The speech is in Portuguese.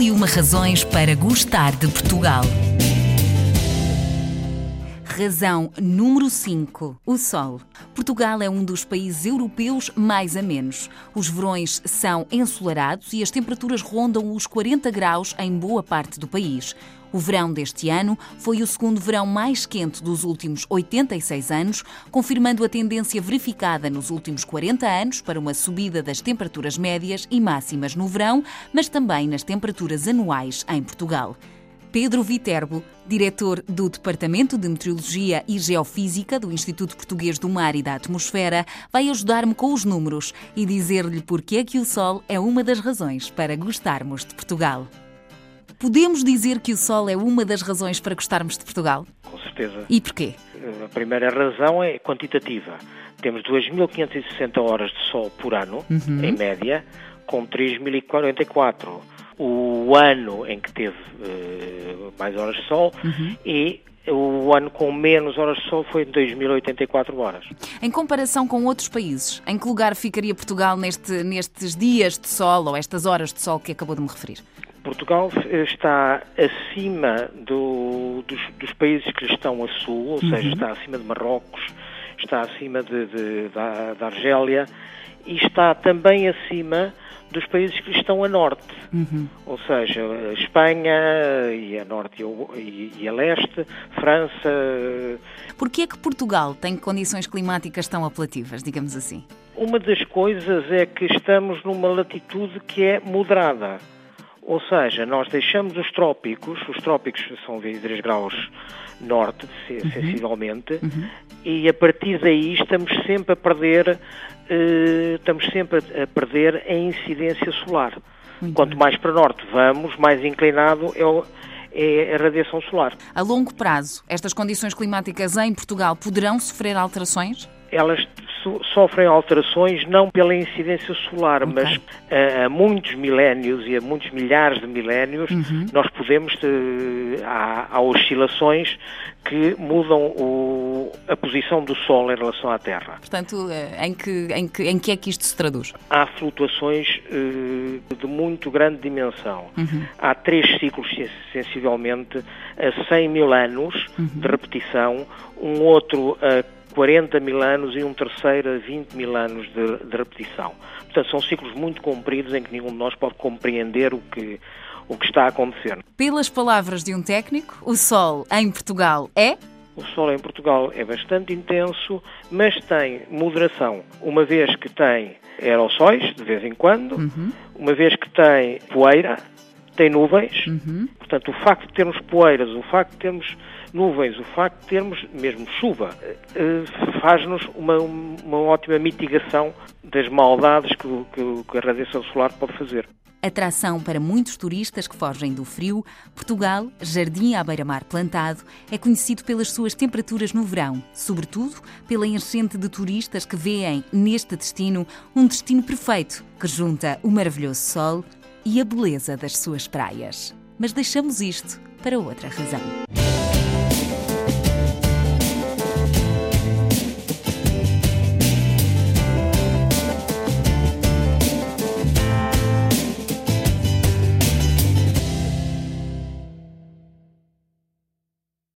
E uma razões para gostar de Portugal. Razão número 5. O sol. Portugal é um dos países europeus mais amenos. Os verões são ensolarados e as temperaturas rondam os 40 graus em boa parte do país. O verão deste ano foi o segundo verão mais quente dos últimos 86 anos, confirmando a tendência verificada nos últimos 40 anos para uma subida das temperaturas médias e máximas no verão, mas também nas temperaturas anuais em Portugal. Pedro Viterbo, diretor do Departamento de Meteorologia e Geofísica do Instituto Português do Mar e da Atmosfera, vai ajudar-me com os números e dizer-lhe porque é que o Sol é uma das razões para gostarmos de Portugal. Podemos dizer que o Sol é uma das razões para gostarmos de Portugal? Com certeza. E porquê? A primeira razão é quantitativa. Temos 2.560 horas de sol por ano, uhum. em média, com 3.044 o ano em que teve uh, mais horas de sol uhum. e o ano com menos horas de sol foi de 2.084 horas. Em comparação com outros países, em que lugar ficaria Portugal neste, nestes dias de sol ou estas horas de sol que acabou de me referir? Portugal está acima do, dos, dos, países que estão a sul, ou uhum. seja, está acima de Marrocos, está acima de, de, da, da Argélia e está também acima dos países que estão a norte, uhum. ou seja, a Espanha e a norte e, e a leste, França. Porquê é que Portugal tem condições climáticas tão apelativas, digamos assim? Uma das coisas é que estamos numa latitude que é moderada. Ou seja, nós deixamos os trópicos, os trópicos são 23 graus norte, uhum. sensivelmente, uhum. e a partir daí estamos sempre a perder eh, estamos sempre a perder a incidência solar. Muito Quanto bem. mais para norte vamos, mais inclinado é, o, é a radiação solar. A longo prazo, estas condições climáticas em Portugal poderão sofrer alterações? Elas so sofrem alterações não pela incidência solar, okay. mas a, a, muitos milénios e a muitos milhares de milénios uhum. nós podemos, ter, há, há oscilações que mudam o, a posição do Sol em relação à Terra. Portanto, eh, em que, em que, em que é que isto se traduz? Há flutuações uh, de muito grande dimensão. Uhum. Há três ciclos, sensivelmente, a 100 mil anos uhum. de repetição, um outro a 40 mil anos e um terceiro a 20 mil anos de, de repetição. Portanto, são ciclos muito compridos em que nenhum de nós pode compreender o que, o que está a acontecer. Pelas palavras de um técnico, o Sol em Portugal é? O Sol em Portugal é bastante intenso, mas tem moderação, uma vez que tem aerossóis, de vez em quando, uhum. uma vez que tem poeira, tem nuvens. Uhum. Portanto, o facto de termos poeiras, o facto de termos nuvens, o facto de termos mesmo chuva, eh, faz-nos uma, uma ótima mitigação das maldades que, que, que a radiação solar pode fazer. Atração para muitos turistas que fogem do frio, Portugal, jardim à beira-mar plantado, é conhecido pelas suas temperaturas no verão, sobretudo pela enchente de turistas que veem neste destino um destino perfeito que junta o maravilhoso sol e a beleza das suas praias. Mas deixamos isto para outra razão.